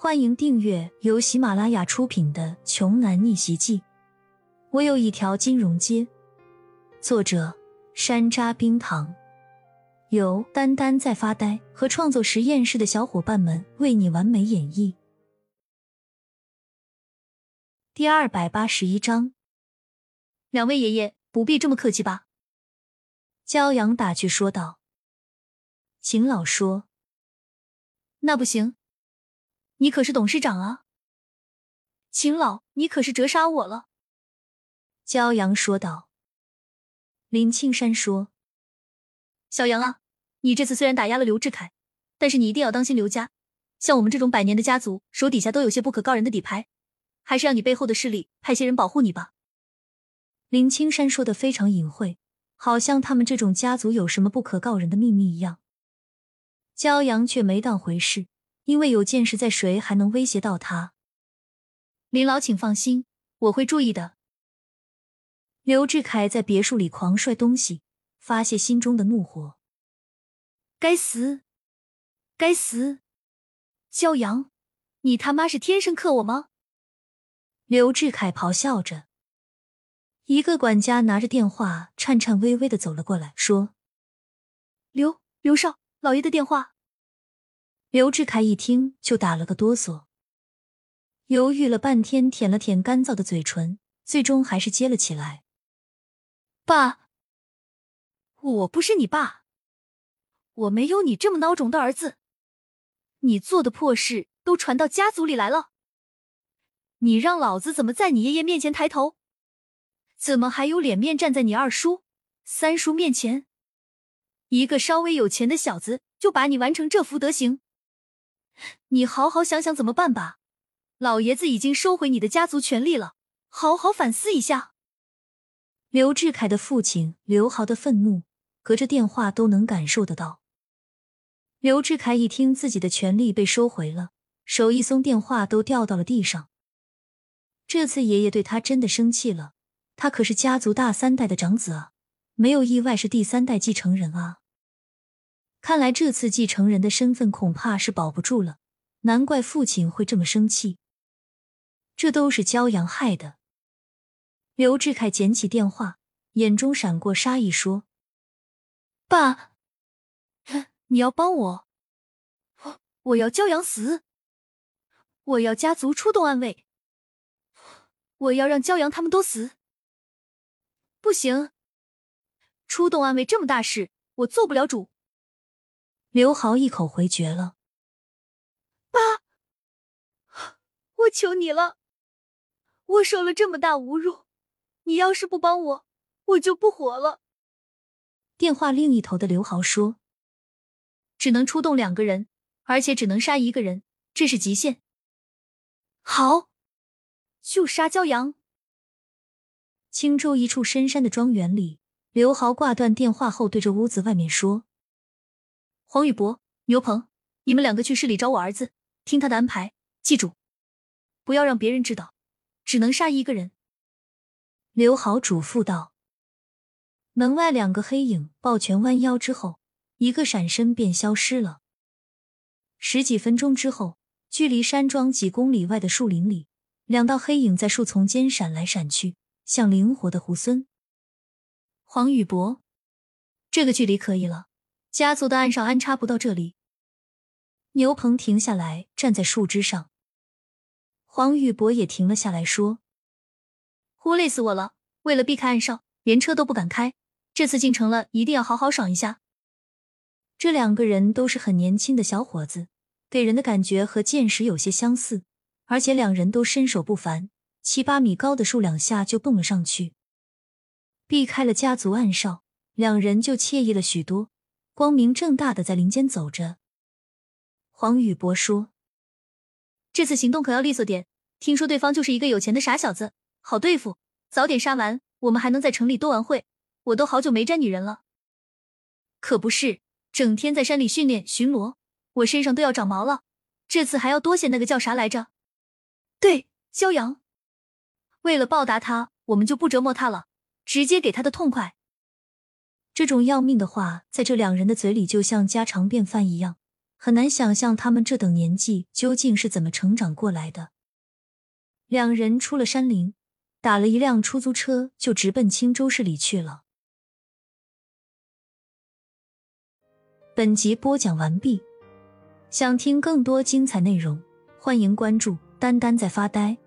欢迎订阅由喜马拉雅出品的《穷男逆袭记》。我有一条金融街。作者：山楂冰糖，由丹丹在发呆和创作实验室的小伙伴们为你完美演绎。第二百八十一章，两位爷爷不必这么客气吧？骄阳打趣说道。秦老说：“那不行。”你可是董事长啊，秦老，你可是折杀我了。”骄阳说道。林青山说：“小杨啊，你这次虽然打压了刘志凯，但是你一定要当心刘家。像我们这种百年的家族，手底下都有些不可告人的底牌，还是让你背后的势力派些人保护你吧。”林青山说的非常隐晦，好像他们这种家族有什么不可告人的秘密一样。骄阳却没当回事。因为有件事在，谁还能威胁到他？林老，请放心，我会注意的。刘志凯在别墅里狂摔东西，发泄心中的怒火。该死！该死！骄阳，你他妈是天生克我吗？刘志凯咆哮着。一个管家拿着电话，颤颤巍巍的走了过来，说：“刘刘少，老爷的电话。”刘志凯一听就打了个哆嗦，犹豫了半天，舔了舔干燥的嘴唇，最终还是接了起来。爸，我不是你爸，我没有你这么孬种的儿子，你做的破事都传到家族里来了，你让老子怎么在你爷爷面前抬头？怎么还有脸面站在你二叔、三叔面前？一个稍微有钱的小子就把你玩成这副德行！你好好想想怎么办吧，老爷子已经收回你的家族权利了，好好反思一下。刘志凯的父亲刘豪的愤怒，隔着电话都能感受得到。刘志凯一听自己的权利被收回了，手一松，电话都掉到了地上。这次爷爷对他真的生气了，他可是家族大三代的长子啊，没有意外是第三代继承人啊。看来这次继承人的身份恐怕是保不住了，难怪父亲会这么生气。这都是骄阳害的。刘志凯捡起电话，眼中闪过杀意，说：“爸，你要帮我，我我要骄阳死，我要家族出动暗卫，我要让骄阳他们都死。不行，出动暗卫这么大事，我做不了主。”刘豪一口回绝了。爸，我求你了，我受了这么大侮辱，你要是不帮我，我就不活了。电话另一头的刘豪说：“只能出动两个人，而且只能杀一个人，这是极限。”好，就杀骄阳。青州一处深山的庄园里，刘豪挂断电话后，对着屋子外面说。黄宇博、牛鹏，你们两个去市里找我儿子，听他的安排。记住，不要让别人知道，只能杀一个人。刘豪嘱咐道。门外两个黑影抱拳弯腰之后，一个闪身便消失了。十几分钟之后，距离山庄几公里外的树林里，两道黑影在树丛间闪来闪去，像灵活的猢狲。黄宇博，这个距离可以了。家族的暗哨安插不到这里。牛棚停下来，站在树枝上。黄宇博也停了下来，说：“呼，累死我了！为了避开暗哨，连车都不敢开。这次进城了，一定要好好爽一下。”这两个人都是很年轻的小伙子，给人的感觉和剑石有些相似，而且两人都身手不凡，七八米高的树两下就蹦了上去，避开了家族暗哨，两人就惬意了许多。光明正大的在林间走着。黄宇博说：“这次行动可要利索点。听说对方就是一个有钱的傻小子，好对付。早点杀完，我们还能在城里多玩会。我都好久没沾女人了。可不是，整天在山里训练巡逻，我身上都要长毛了。这次还要多谢那个叫啥来着？对，骄阳。为了报答他，我们就不折磨他了，直接给他的痛快。”这种要命的话，在这两人的嘴里就像家常便饭一样，很难想象他们这等年纪究竟是怎么成长过来的。两人出了山林，打了一辆出租车，就直奔青州市里去了。本集播讲完毕，想听更多精彩内容，欢迎关注“丹丹在发呆”。